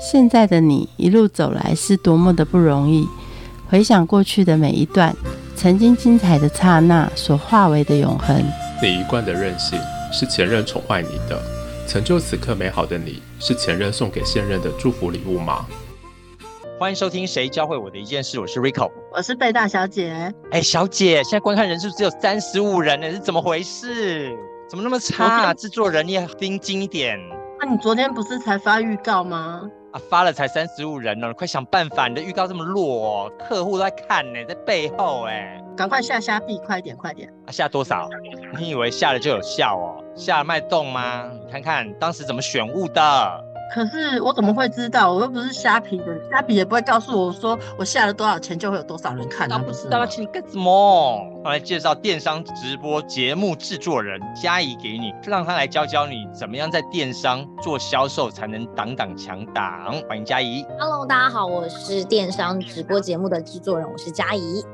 现在的你一路走来是多么的不容易。回想过去的每一段，曾经精彩的刹那所化为的永恒。你一贯的任性是前任宠坏你的，成就此刻美好的你是前任送给现任的祝福礼物吗？欢迎收听《谁教会我的一件事》，我是 Rico，我是贝大小姐。哎，小姐，现在观看人数只有三十五人呢，是怎么回事？怎么那么差？制作人你也盯紧一点。那你昨天不是才发预告吗？啊，发了才三十五人呢，快想办法！你的预告这么弱，哦客户都在看呢，在背后哎，赶快下虾币，快点，快点！啊，下多少？你以为下了就有效哦？下了卖动吗？你看看当时怎么选物的。可是我怎么会知道？我又不是虾皮的，虾皮也不会告诉我说我下了多少钱就会有多少人看啊，不是？那请你干什么？我来介绍电商直播节目制作人嘉怡给你，让他来教教你怎么样在电商做销售才能挡挡强挡。欢迎嘉怡。Hello，大家好，我是电商直播节目的制作人，我是嘉怡。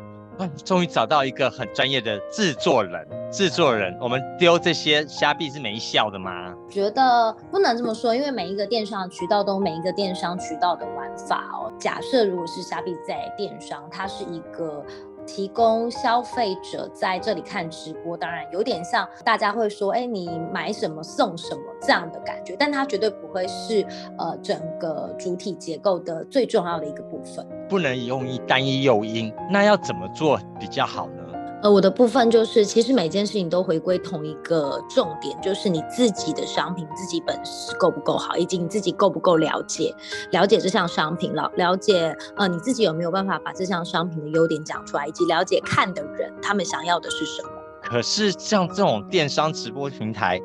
终于找到一个很专业的制作人。制作人，我们丢这些虾币是没效的吗？觉得不能这么说，因为每一个电商渠道都有每一个电商渠道的玩法哦。假设如果是虾币在电商，它是一个。提供消费者在这里看直播，当然有点像大家会说，哎，你买什么送什么这样的感觉，但它绝对不会是呃整个主体结构的最重要的一个部分。不能用一单一诱因，那要怎么做比较好呢？我的部分就是，其实每件事情都回归同一个重点，就是你自己的商品自己本事够不够好，以及你自己够不够了解了解这项商品了，了解呃你自己有没有办法把这项商品的优点讲出来，以及了解看的人他们想要的是什么。可是像这种电商直播平台，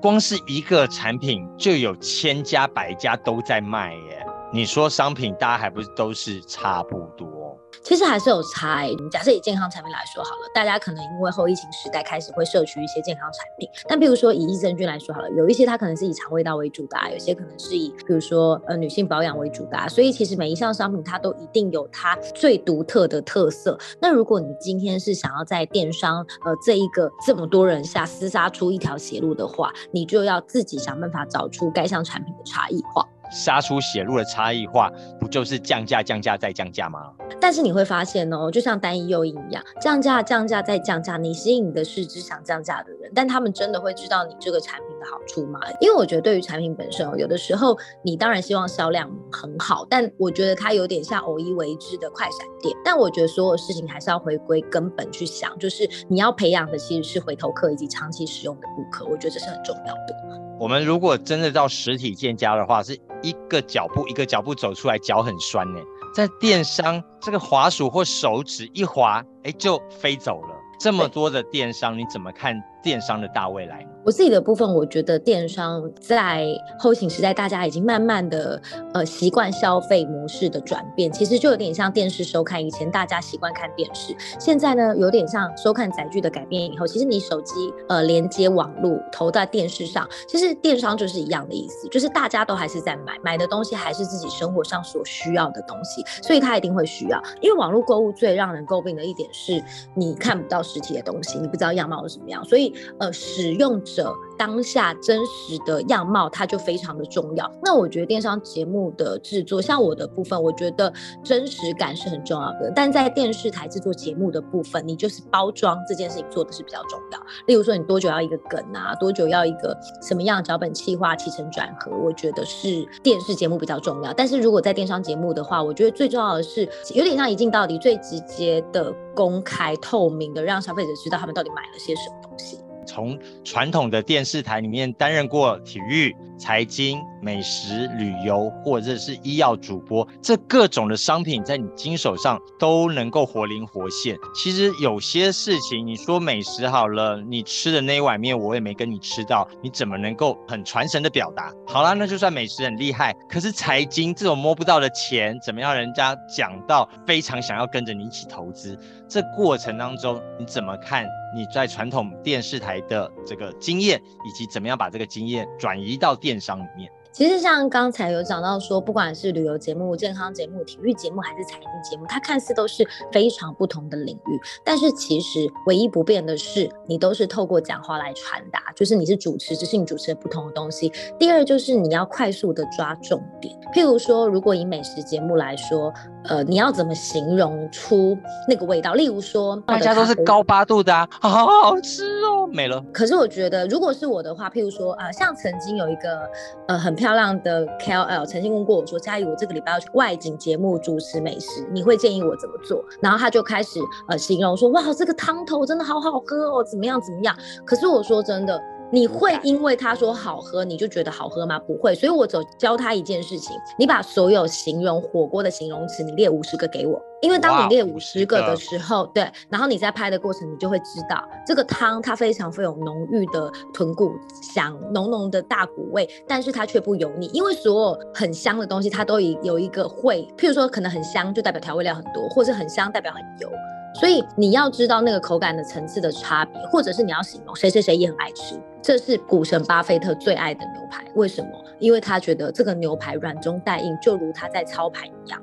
光是一个产品就有千家百家都在卖耶，你说商品大家还不是都是差不多？其实还是有差。假设以健康产品来说好了，大家可能因为后疫情时代开始会摄取一些健康产品。但比如说以益生菌来说好了，有一些它可能是以肠胃道为主的，有些可能是以比如说呃女性保养为主的。所以其实每一项商品它都一定有它最独特的特色。那如果你今天是想要在电商呃这一个这么多人下厮杀出一条血路的话，你就要自己想办法找出该项产品的差异化。杀出血路的差异化，不就是降价、降价再降价吗？但是你会发现哦，就像单一诱因一样，降价、降价再降价，你吸引的是只想降价的人，但他们真的会知道你这个产品的好处嘛？因为我觉得对于产品本身哦，有的时候你当然希望销量很好，但我觉得它有点像偶一为之的快闪店。但我觉得所有事情还是要回归根本去想，就是你要培养的其实是回头客以及长期使用的顾客，我觉得这是很重要的。我们如果真的到实体店家的话，是一个脚步一个脚步走出来，脚很酸呢。在电商，这个滑鼠或手指一滑，哎，就飞走了。这么多的电商，你怎么看？电商的大未来，我自己的部分，我觉得电商在后行时代，大家已经慢慢的呃习惯消费模式的转变，其实就有点像电视收看，以前大家习惯看电视，现在呢有点像收看载具的改变以后，其实你手机呃连接网络投在电视上，其实电商就是一样的意思，就是大家都还是在买，买的东西还是自己生活上所需要的东西，所以他一定会需要，因为网络购物最让人诟病的一点是你看不到实体的东西，你不知道样貌是什么样，所以。呃，使用者。当下真实的样貌，它就非常的重要。那我觉得电商节目的制作，像我的部分，我觉得真实感是很重要的。但在电视台制作节目的部分，你就是包装这件事情做的是比较重要。例如说，你多久要一个梗啊？多久要一个什么样脚本企划、起承转合？我觉得是电视节目比较重要。但是如果在电商节目的话，我觉得最重要的是有点像一镜到底，最直接的、公开透明的，让消费者知道他们到底买了些什么东西。从传统的电视台里面担任过体育、财经、美食、旅游，或者是医药主播，这各种的商品在你经手上都能够活灵活现。其实有些事情，你说美食好了，你吃的那一碗面我也没跟你吃到，你怎么能够很传神的表达？好啦，那就算美食很厉害，可是财经这种摸不到的钱，怎么样人家讲到非常想要跟着你一起投资？这过程当中你怎么看？你在传统电视台的这个经验，以及怎么样把这个经验转移到电商里面？其实像刚才有讲到说，不管是旅游节目、健康节目、体育节目，还是财经节目，它看似都是非常不同的领域，但是其实唯一不变的是，你都是透过讲话来传达，就是你是主持，只是你主持的不同的东西。第二就是你要快速的抓重点，譬如说，如果以美食节目来说，呃，你要怎么形容出那个味道？例如说，大家都是高八度的啊，好好吃哦，没了。可是我觉得，如果是我的话，譬如说啊，像曾经有一个呃很漂亮的 KOL 曾经问过我说：“佳怡，我这个礼拜要去外景节目主持美食，你会建议我怎么做？”然后他就开始呃形容说：“哇，这个汤头真的好好喝哦，怎么样怎么样？”可是我说真的。你会因为他说好喝，你就觉得好喝吗？不会，所以我只教他一件事情：你把所有形容火锅的形容词，你列五十个给我。因为当你列五十个的时候，对，然后你在拍的过程，你就会知道这个汤它非常富有浓郁的豚骨香，浓浓的大骨味，但是它却不油腻。因为所有很香的东西，它都有有一个会，譬如说可能很香，就代表调味料很多，或者很香代表很油。所以你要知道那个口感的层次的差别，或者是你要形容谁谁谁也很爱吃，这是股神巴菲特最爱的牛排。为什么？因为他觉得这个牛排软中带硬，就如他在操盘一样。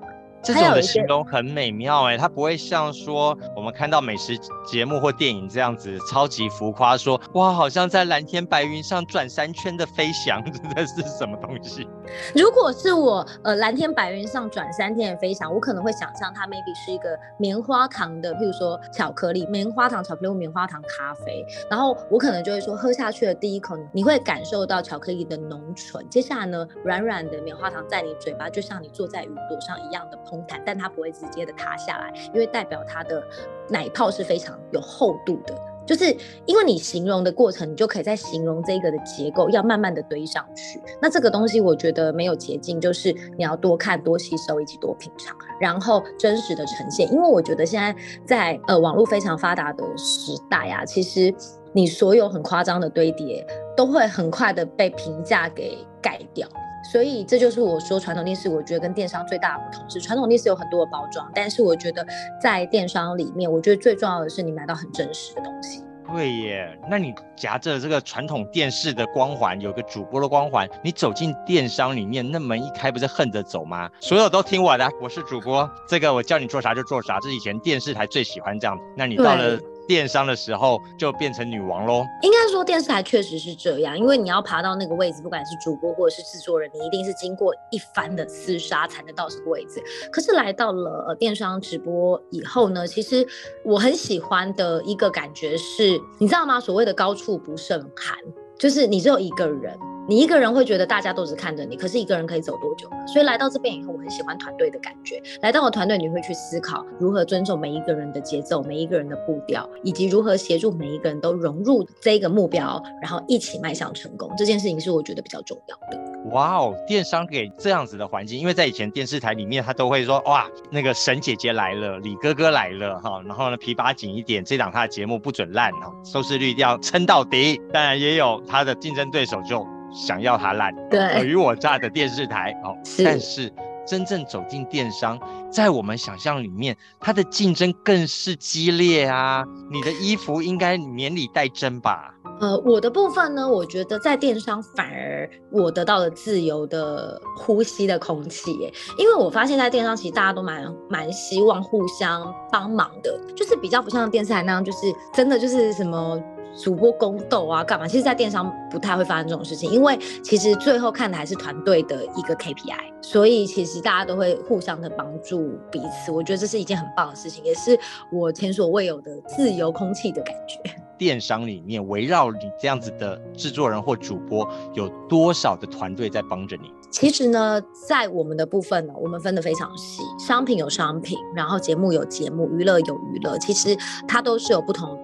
这种的形容很美妙哎，它不会像说我们看到美食节目或电影这样子超级浮夸，说哇好像在蓝天白云上转三圈的飞翔，真的是什么东西？如果是我呃蓝天白云上转三天的飞翔，我可能会想象它 maybe 是一个棉花糖的，譬如说巧克力棉花糖巧克力或棉花糖咖啡，然后我可能就会说喝下去的第一口，你会感受到巧克力的浓醇，接下来呢软软的棉花糖在你嘴巴就像你坐在云朵上一样的蓬。但它不会直接的塌下来，因为代表它的奶泡是非常有厚度的。就是因为你形容的过程，你就可以在形容这个的结构，要慢慢的堆上去。那这个东西我觉得没有捷径，就是你要多看、多吸收以及多品尝，然后真实的呈现。因为我觉得现在在呃网络非常发达的时代啊，其实你所有很夸张的堆叠，都会很快的被评价给盖掉。所以这就是我说传统电视，我觉得跟电商最大的不同是，传统电视有很多的包装，但是我觉得在电商里面，我觉得最重要的是你买到很真实的东西。对耶，那你夹着这个传统电视的光环，有个主播的光环，你走进电商里面，那门一开不是横着走吗？所有都听我的，我是主播，这个我叫你做啥就做啥，这是以前电视台最喜欢这样。那你到了。电商的时候就变成女王喽？应该做电视台确实是这样，因为你要爬到那个位置，不管是主播或者是制作人，你一定是经过一番的厮杀才能到这个位置。可是来到了电商直播以后呢，其实我很喜欢的一个感觉是，你知道吗？所谓的高处不胜寒，就是你只有一个人。你一个人会觉得大家都只看着你，可是一个人可以走多久？所以来到这边以后，我很喜欢团队的感觉。来到我团队，你会去思考如何尊重每一个人的节奏、每一个人的步调，以及如何协助每一个人都融入这个目标，然后一起迈向成功。这件事情是我觉得比较重要的。哇哦，电商给这样子的环境，因为在以前电视台里面，他都会说哇，那个沈姐姐来了，李哥哥来了哈，然后呢皮把紧一点，这档他的节目不准烂哈，收视率一定要撑到底。当然也有他的竞争对手就。想要它烂，对，尔虞我诈的电视台哦，但是真正走进电商，在我们想象里面，它的竞争更是激烈啊！你的衣服应该绵里带针吧？呃，我的部分呢，我觉得在电商反而我得到了自由的呼吸的空气，耶，因为我发现，在电商其实大家都蛮蛮希望互相帮忙的，就是比较不像电视台那样，就是真的就是什么。主播宫斗啊，干嘛？其实，在电商不太会发生这种事情，因为其实最后看的还是团队的一个 KPI，所以其实大家都会互相的帮助彼此。我觉得这是一件很棒的事情，也是我前所未有的自由空气的感觉。电商里面围绕你这样子的制作人或主播，有多少的团队在帮着你？其实呢，在我们的部分呢，我们分得非常细，商品有商品，然后节目有节目，娱乐有娱乐，其实它都是有不同。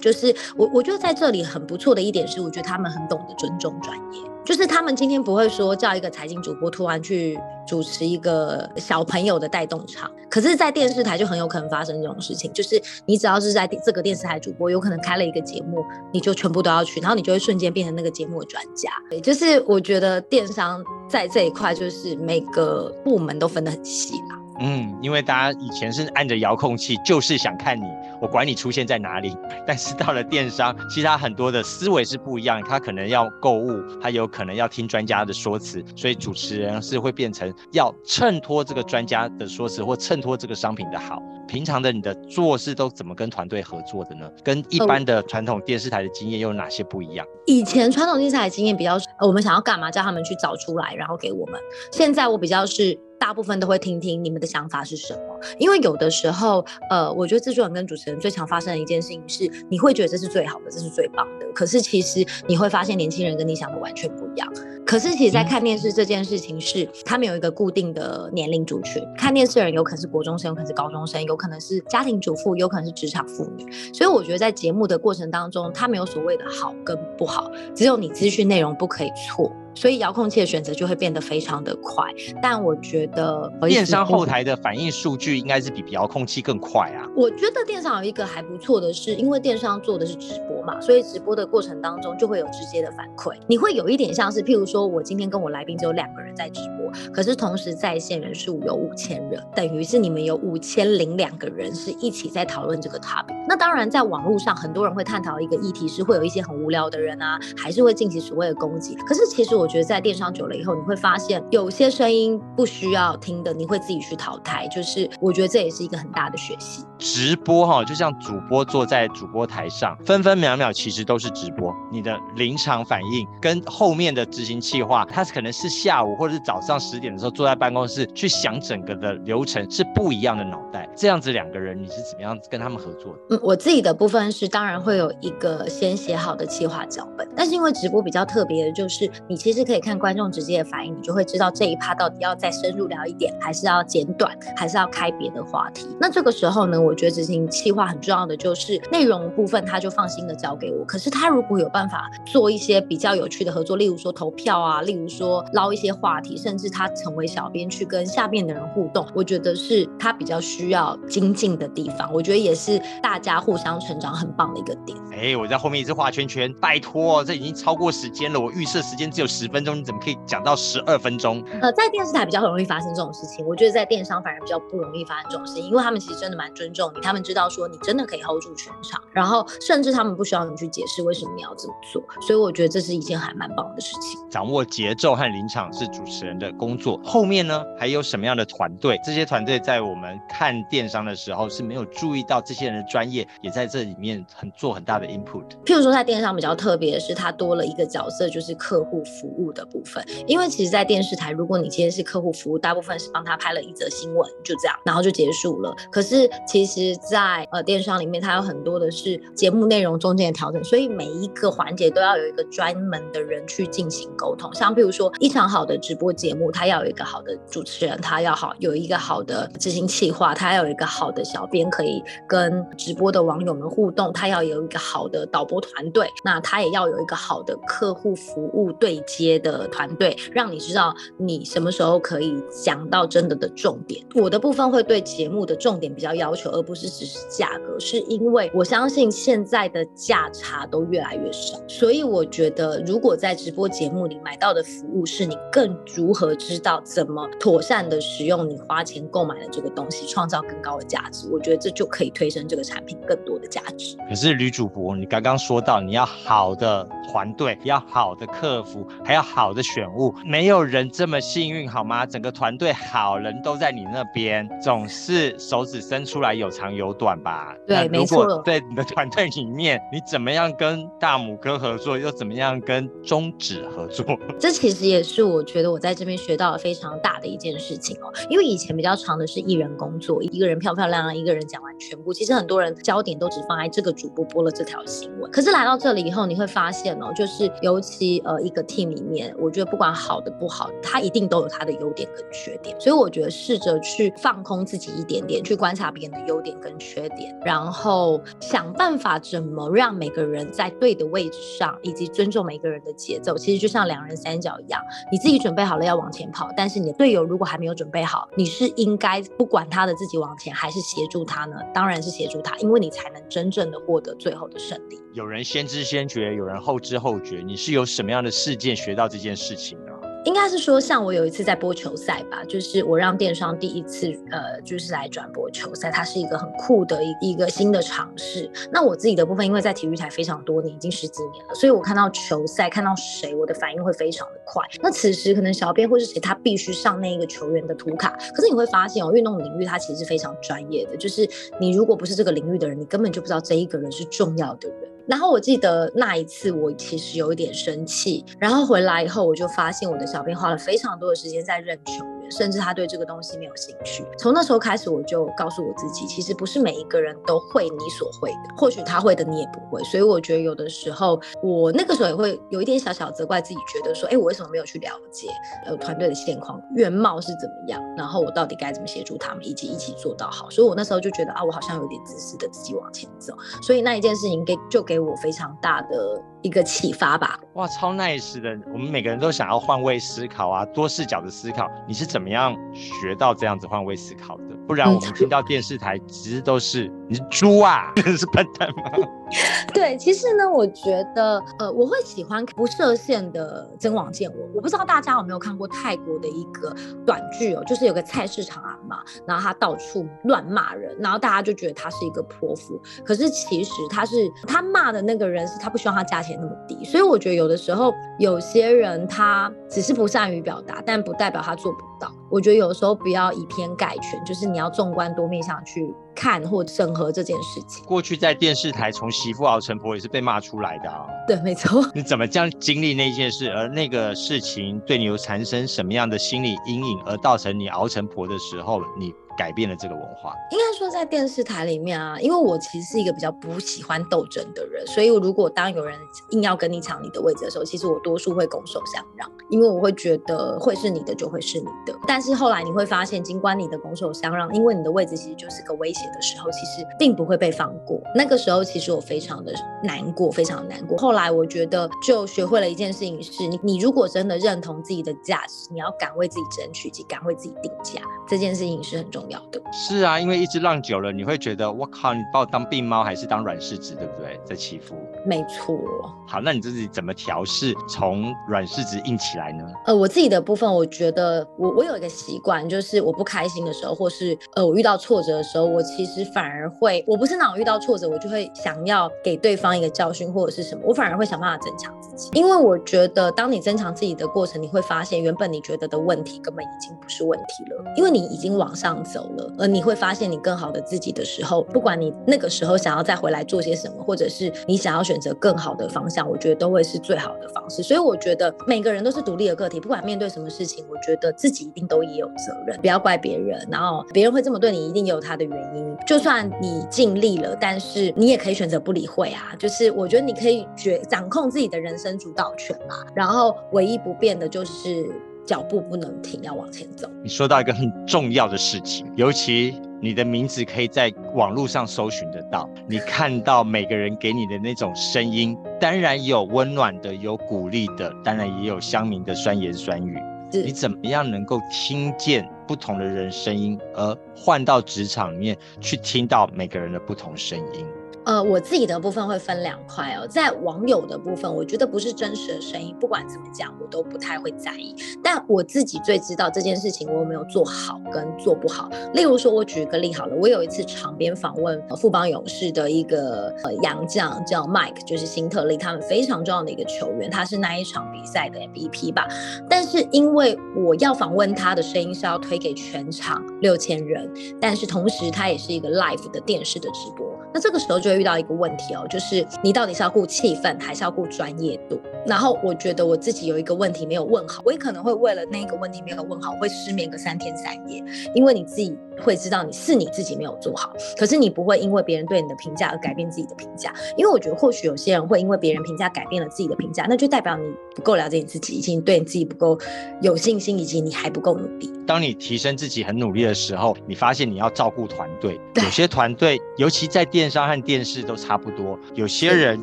就是我，我觉得在这里很不错的一点是，我觉得他们很懂得尊重专业。就是他们今天不会说叫一个财经主播突然去主持一个小朋友的带动场，可是，在电视台就很有可能发生这种事情。就是你只要是在这个电视台主播，有可能开了一个节目，你就全部都要去，然后你就会瞬间变成那个节目的专家。对，就是我觉得电商在这一块，就是每个部门都分得很细啦。嗯，因为大家以前是按着遥控器，就是想看你，我管你出现在哪里。但是到了电商，其实他很多的思维是不一样，他可能要购物，他有可能要听专家的说辞，所以主持人是会变成要衬托这个专家的说辞，或衬托这个商品的好。平常的你的做事都怎么跟团队合作的呢？跟一般的传统电视台的经验又有哪些不一样？以前传统电视台的经验比较，我们想要干嘛，叫他们去找出来，然后给我们。现在我比较是。大部分都会听听你们的想法是什么，因为有的时候，呃，我觉得制作人跟主持人最常发生的一件事情是，你会觉得这是最好的，这是最棒的，可是其实你会发现年轻人跟你想的完全不一样。可是其实，在看电视这件事情是，他们有一个固定的年龄族群，看电视的人有可能是国中生，有可能是高中生，有可能是家庭主妇，有可能是职场妇女。所以我觉得在节目的过程当中，它没有所谓的好跟不好，只有你资讯内容不可以错。所以遥控器的选择就会变得非常的快，但我觉得电商后台的反应数据应该是比遥控器更快啊。我觉得电商有一个还不错的是，因为电商做的是直播嘛，所以直播的过程当中就会有直接的反馈。你会有一点像是，譬如说我今天跟我来宾只有两个人在直播，可是同时在线人数有五千人，等于是你们有五千零两个人是一起在讨论这个 topic。那当然，在网络上很多人会探讨一个议题，是会有一些很无聊的人啊，还是会进行所谓的攻击。可是其实我。觉得在电商久了以后，你会发现有些声音不需要听的，你会自己去淘汰。就是我觉得这也是一个很大的学习。直播哈，就像主播坐在主播台上，分分秒秒其实都是直播。你的临场反应跟后面的执行计划，他可能是下午或者是早上十点的时候坐在办公室去想整个的流程，是不一样的脑袋。这样子两个人，你是怎么样跟他们合作的？我自己的部分是当然会有一个先写好的计划脚本，但是因为直播比较特别的就是你其实。可以看观众直接的反应，你就会知道这一趴到底要再深入聊一点，还是要简短，还是要开别的话题。那这个时候呢，我觉得执行计划很重要的就是内容部分，他就放心的交给我。可是他如果有办法做一些比较有趣的合作，例如说投票啊，例如说捞一些话题，甚至他成为小编去跟下面的人互动，我觉得是他比较需要精进的地方。我觉得也是大家互相成长很棒的一个点。哎，我在后面一直画圈圈，拜托，这已经超过时间了，我预设时间只有十。十分钟你怎么可以讲到十二分钟？呃，在电视台比较很容易发生这种事情，我觉得在电商反而比较不容易发生这种事情，因为他们其实真的蛮尊重你，他们知道说你真的可以 hold 住全场，然后甚至他们不需要你去解释为什么你要这么做，所以我觉得这是一件还蛮棒的事情。掌握节奏和临场是主持人的工作，后面呢还有什么样的团队？这些团队在我们看电商的时候是没有注意到这些人的专业，也在这里面很做很大的 input。譬如说在电商比较特别的是，它多了一个角色，就是客户服。务的部分，因为其实，在电视台，如果你今天是客户服务，大部分是帮他拍了一则新闻，就这样，然后就结束了。可是，其实，在呃电商里面，它有很多的是节目内容中间的调整，所以每一个环节都要有一个专门的人去进行沟通。像比如说，一场好的直播节目，它要有一个好的主持人，他要好有一个好的执行企划，他要有一个好的小编可以跟直播播的网友们互动，他要有一个好的导播团队，那他也要有一个好的客户服务对。接的团队，让你知道你什么时候可以讲到真的的重点。我的部分会对节目的重点比较要求，而不是只是价格，是因为我相信现在的价差都越来越少，所以我觉得如果在直播节目里买到的服务是你更如何知道怎么妥善的使用你花钱购买的这个东西，创造更高的价值，我觉得这就可以推升这个产品更多的价值。可是吕主播，你刚刚说到你要好的团队，要好的客服。还要好的选物，没有人这么幸运好吗？整个团队好人都在你那边，总是手指伸出来有长有短吧？对，没错。在你的团队里面，你怎么样跟大拇哥合作，又怎么样跟中指合作？这其实也是我觉得我在这边学到了非常大的一件事情哦。因为以前比较长的是艺人工作，一个人漂漂亮亮，一个人讲完全部，其实很多人焦点都只放在这个主播播了这条新闻。可是来到这里以后，你会发现哦，就是尤其呃一个 team 里。面，我觉得不管好的不好，它一定都有它的优点跟缺点，所以我觉得试着去放空自己一点点，去观察别人的优点跟缺点，然后想办法怎么让每个人在对的位置上，以及尊重每个人的节奏。其实就像两人三角一样，你自己准备好了要往前跑，但是你的队友如果还没有准备好，你是应该不管他的自己往前，还是协助他呢？当然是协助他，因为为你才能真正的获得最后的胜利。有人先知先觉，有人后知后觉，你是有什么样的事件学？到这件事情的，应该是说，像我有一次在播球赛吧，就是我让电商第一次呃，就是来转播球赛，它是一个很酷的一一个新的尝试。那我自己的部分，因为在体育台非常多年，已经十几年了，所以我看到球赛，看到谁，我的反应会非常的快。那此时可能小编或是谁，他必须上那一个球员的图卡，可是你会发现哦，运动领域它其实是非常专业的，就是你如果不是这个领域的人，你根本就不知道这一个人是重要的人。然后我记得那一次，我其实有一点生气。然后回来以后，我就发现我的小编花了非常多的时间在认球，甚至他对这个东西没有兴趣。从那时候开始，我就告诉我自己，其实不是每一个人都会你所会的，或许他会的你也不会。所以我觉得有的时候，我那个时候也会有一点小小责怪自己，觉得说，哎，我为什么没有去了解呃团队的现况、原貌是怎么样？然后我到底该怎么协助他们，以及一起做到好？所以我那时候就觉得啊，我好像有点自私的自己往前走。所以那一件事情给就。给我非常大的一个启发吧！哇，超 nice 的！我们每个人都想要换位思考啊，多视角的思考。你是怎么样学到这样子换位思考的？不然我们听到电视台其实都是你是猪啊，是笨蛋吗？对，其实呢，我觉得呃，我会喜欢不设限的真网见我。我不知道大家有没有看过泰国的一个短剧哦，就是有个菜市场阿妈，然后他到处乱骂人，然后大家就觉得他是一个泼妇。可是其实他是他骂的那个人是他不希望他价钱那么低。所以我觉得有的时候有些人他只是不善于表达，但不代表他做不到。我觉得有的时候不要以偏概全，就是你要纵观多面向去。看或审核这件事情，过去在电视台从媳妇熬成婆也是被骂出来的啊。对，没错。你怎么这样经历那件事，而那个事情对你有产生什么样的心理阴影，而造成你熬成婆的时候，你？改变了这个文化，应该说在电视台里面啊，因为我其实是一个比较不喜欢斗争的人，所以如果当有人硬要跟你抢你的位置的时候，其实我多数会拱手相让，因为我会觉得会是你的就会是你的。但是后来你会发现，尽管你的拱手相让，因为你的位置其实就是个威胁的时候，其实并不会被放过。那个时候其实我非常的难过，非常难过。后来我觉得就学会了一件事情，是你你如果真的认同自己的价值，你要敢为自己争取，及敢为自己定价，这件事情是很重。重要的是啊，因为一直浪久了，你会觉得我靠，你把我当病猫还是当软柿子，对不对？在欺负。没错。好，那你自己怎么调试从软柿子硬起来呢？呃，我自己的部分，我觉得我我有一个习惯，就是我不开心的时候，或是呃我遇到挫折的时候，我其实反而会，我不是那种遇到挫折我就会想要给对方一个教训或者是什么，我反而会想办法增强自己，因为我觉得当你增强自己的过程，你会发现原本你觉得的问题根本已经不是问题了，因为你已经往上。走了，而你会发现你更好的自己的时候，不管你那个时候想要再回来做些什么，或者是你想要选择更好的方向，我觉得都会是最好的方式。所以我觉得每个人都是独立的个体，不管面对什么事情，我觉得自己一定都也有责任，不要怪别人。然后别人会这么对你，一定有他的原因。就算你尽力了，但是你也可以选择不理会啊。就是我觉得你可以决掌控自己的人生主导权嘛。然后唯一不变的就是。脚步不能停，要往前走。你说到一个很重要的事情，尤其你的名字可以在网络上搜寻得到，你看到每个人给你的那种声音，当然有温暖的，有鼓励的，当然也有乡民的酸言酸语。你怎么样能够听见不同的人声音，而换到职场里面去听到每个人的不同声音？呃，我自己的部分会分两块哦，在网友的部分，我觉得不是真实的声音，不管怎么讲，我都不太会在意。但我自己最知道这件事情我有没有做好跟做不好。例如说，我举个例好了，我有一次场边访问富邦勇士的一个呃洋将叫 Mike，就是辛特利，他们非常重要的一个球员，他是那一场比赛的 MVP 吧。但是因为我要访问他的声音是要推给全场六千人，但是同时他也是一个 live 的电视的直播。那这个时候就会遇到一个问题哦，就是你到底是要顾气氛，还是要顾专业度？然后我觉得我自己有一个问题没有问好，我也可能会为了那个问题没有问好，会失眠个三天三夜，因为你自己会知道你是你自己没有做好，可是你不会因为别人对你的评价而改变自己的评价，因为我觉得或许有些人会因为别人评价改变了自己的评价，那就代表你不够了解你自己，以及你对你自己不够有信心，以及你还不够努力。当你提升自己很努力的时候，你发现你要照顾团队，有些团队尤其在电商和电视都差不多，有些人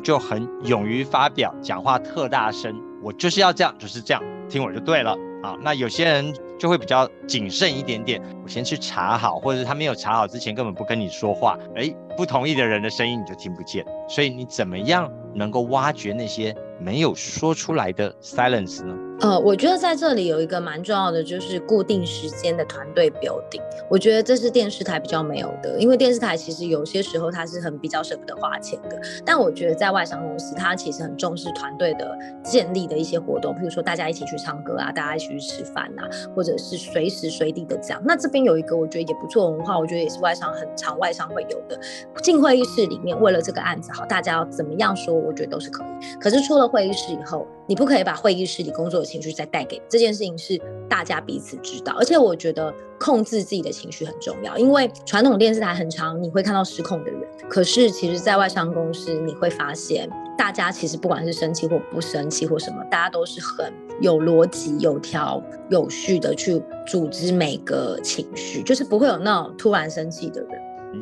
就很勇于发表，讲话特。大声，我就是要这样，就是这样，听我就对了啊。那有些人就会比较谨慎一点点，我先去查好，或者是他没有查好之前根本不跟你说话，哎，不同意的人的声音你就听不见。所以你怎么样能够挖掘那些没有说出来的 silence 呢？呃，我觉得在这里有一个蛮重要的，就是固定时间的团队 building。我觉得这是电视台比较没有的，因为电视台其实有些时候它是很比较舍不得花钱的。但我觉得在外商公司，它其实很重视团队的建立的一些活动，比如说大家一起去唱歌啊，大家一起去吃饭啊，或者是随时随地的这样。那这边有一个我觉得也不错文化，我觉得也是外商很常外商会有的。进会议室里面，为了这个案子好，大家要怎么样说，我觉得都是可以。可是出了会议室以后，你不可以把会议室里工作的情绪再带给这件事情，是大家彼此知道。而且我觉得控制自己的情绪很重要，因为传统电视台很长，你会看到失控的人。可是其实，在外商公司，你会发现大家其实不管是生气或不生气或什么，大家都是很有逻辑、有条有序的去组织每个情绪，就是不会有那种突然生气的人。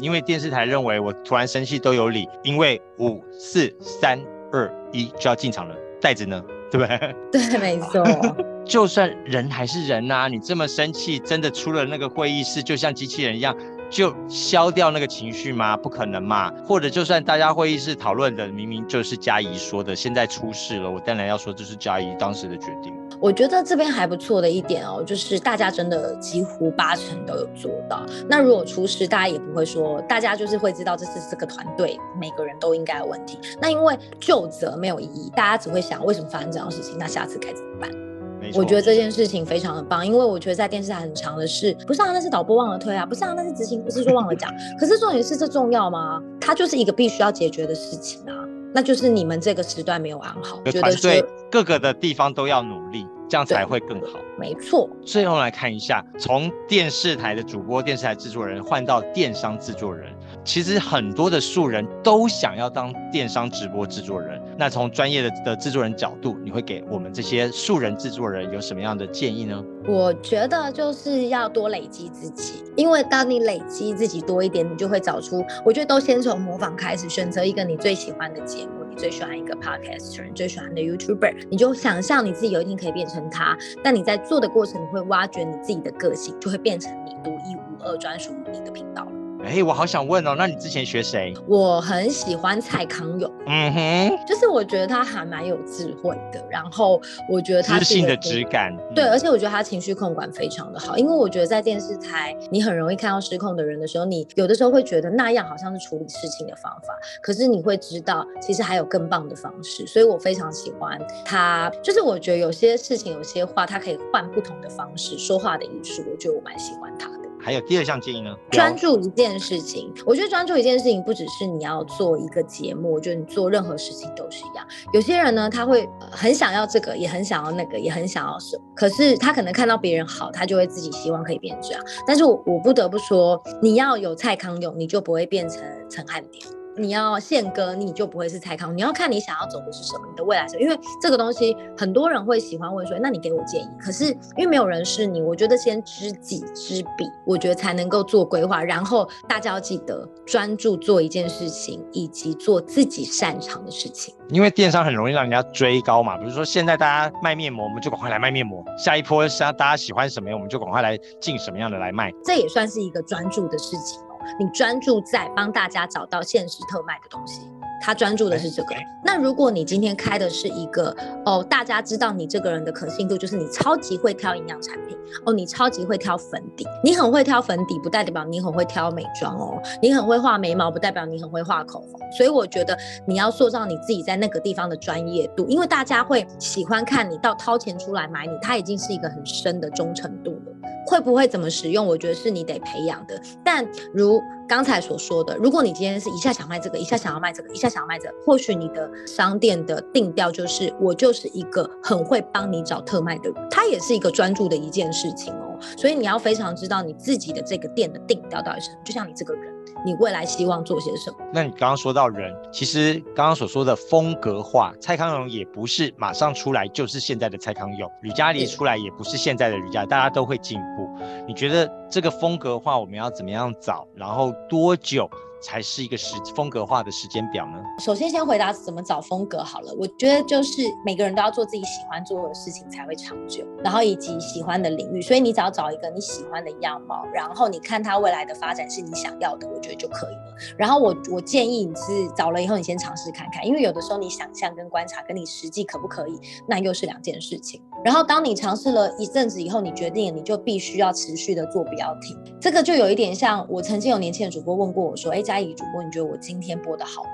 因为电视台认为我突然生气都有理，因为五四三二一就要进场了，袋子呢？对不对？对，没错。就算人还是人呐，你这么生气，真的出了那个会议室，就像机器人一样，就消掉那个情绪吗？不可能嘛。或者就算大家会议室讨论的明明就是嘉怡说的，现在出事了，我当然要说这是嘉怡当时的决定。我觉得这边还不错的一点哦，就是大家真的几乎八成都有做到。那如果出事，大家也不会说，大家就是会知道这是这个团队每个人都应该有问题。那因为就责没有意义，大家只会想为什么发生这样的事情，那下次该怎么办？我觉得这件事情非常的棒，因为我觉得在电视台很长的事，不是啊，那是导播忘了推啊，不是啊，那是执行不是说忘了讲。可是重点是这重要吗？它就是一个必须要解决的事情啊，那就是你们这个时段没有安好，团队各个的地方都要努力。这样才会更好。没错。最后来看一下，从电视台的主播、电视台制作人换到电商制作人，其实很多的素人都想要当电商直播制作人。那从专业的的制作人角度，你会给我们这些素人制作人有什么样的建议呢？我觉得就是要多累积自己，因为当你累积自己多一点，你就会找出。我觉得都先从模仿开始，选择一个你最喜欢的节目。你最喜欢一个 podcaster，最喜欢的 YouTuber，你就想象你自己有一天可以变成他。但你在做的过程，你会挖掘你自己的个性，就会变成你独一无二、专属于你的频道。哎，我好想问哦，那你之前学谁？我很喜欢蔡康永，嗯哼，就是我觉得他还蛮有智慧的，然后我觉得他知性的质感，对，而且我觉得他情绪控管非常的好，因为我觉得在电视台，你很容易看到失控的人的时候，你有的时候会觉得那样好像是处理事情的方法，可是你会知道其实还有更棒的方式，所以我非常喜欢他，就是我觉得有些事情、有些话，他可以换不同的方式说话的艺术，我觉得我蛮喜欢他的。还有第二项建议呢？专注一件事情。我觉得专注一件事情不只是你要做一个节目，就是你做任何事情都是一样。有些人呢，他会很想要这个，也很想要那个，也很想要什，可是他可能看到别人好，他就会自己希望可以变这样。但是我我不得不说，你要有蔡康永，你就不会变成陈汉典。你要宪哥，你就不会是蔡康。你要看你想要走的是什么，你的未来是。因为这个东西，很多人会喜欢问说，那你给我建议。可是因为没有人是你，我觉得先知己知彼，我觉得才能够做规划。然后大家要记得专注做一件事情，以及做自己擅长的事情。因为电商很容易让人家追高嘛，比如说现在大家卖面膜，我们就赶快来卖面膜。下一波是大家喜欢什么样，我们就赶快来进什么样的来卖。这也算是一个专注的事情。你专注在帮大家找到限时特卖的东西，他专注的是这个。那如果你今天开的是一个哦，大家知道你这个人的可信度，就是你超级会挑营养产品哦，你超级会挑粉底，你很会挑粉底，不代表你很会挑美妆哦，你很会画眉毛，不代表你很会画口红。所以我觉得你要塑造你自己在那个地方的专业度，因为大家会喜欢看你到掏钱出来买你，它已经是一个很深的忠诚度了。会不会怎么使用？我觉得是你得培养的。但如刚才所说的，如果你今天是一下想卖这个，一下想要卖这个，一下想要卖这个，或许你的商店的定调就是我就是一个很会帮你找特卖的人，他也是一个专注的一件事情哦。所以你要非常知道你自己的这个店的定调到底是什么，就像你这个人。你未来希望做些什么？那你刚刚说到人，其实刚刚所说的风格化，蔡康永也不是马上出来就是现在的蔡康永，吕嘉黎出来也不是现在的吕嘉，大家都会进步。你觉得这个风格化我们要怎么样找？然后多久才是一个时风格化的时间表呢？首先，先回答怎么找风格好了。我觉得就是每个人都要做自己喜欢做的事情才会长久，然后以及喜欢的领域。所以你只要找一个你喜欢的样貌，然后你看它未来的发展是你想要的，我觉得就可以了。然后我我建议你是找了以后你先尝试看看，因为有的时候你想象跟观察跟你实际可不可以，那又是两件事情。然后当你尝试了一阵子以后，你决定你就必须要持续的做，不要停。这个就有一点像我曾经有年轻的主播问过我说：“哎，嘉怡主播，你觉得我今天播的好吗？”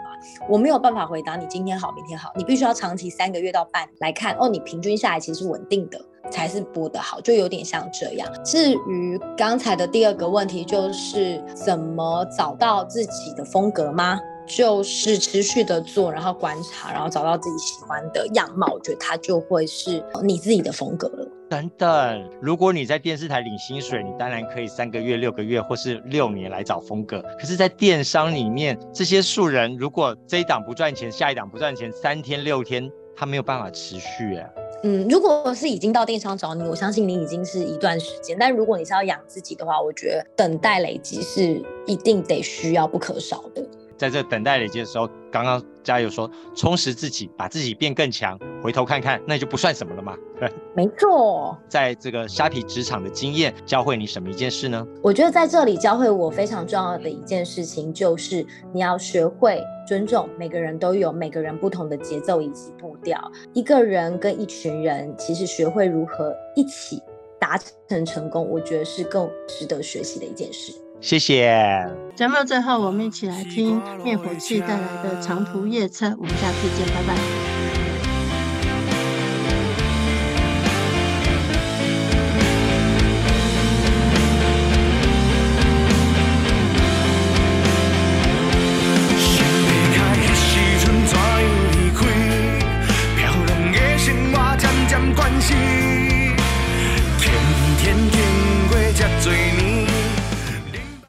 我没有办法回答你今天好，明天好，你必须要长期三个月到半来看哦，你平均下来其实是稳定的才是播的好，就有点像这样。至于刚才的第二个问题，就是怎么找到自己的风格吗？就是持续的做，然后观察，然后找到自己喜欢的样貌，我觉得它就会是你自己的风格了。等等，如果你在电视台领薪水，你当然可以三个月、六个月或是六年来找风格。可是，在电商里面，这些素人如果这一档不赚钱，下一档不赚钱，三天六天，他没有办法持续哎。嗯，如果是已经到电商找你，我相信你已经是一段时间。但如果你是要养自己的话，我觉得等待累积是一定得需要不可少的。在这等待累积的时候，刚刚加油说充实自己，把自己变更强，回头看看，那就不算什么了嘛。对，没错。在这个虾皮职场的经验，教会你什么一件事呢？我觉得在这里教会我非常重要的一件事情，就是你要学会尊重每个人都有每个人不同的节奏以及步调。一个人跟一群人，其实学会如何一起达成成功，我觉得是更值得学习的一件事。谢谢。节目最后，我们一起来听灭火器带来的长途夜车。我们下次见，拜拜。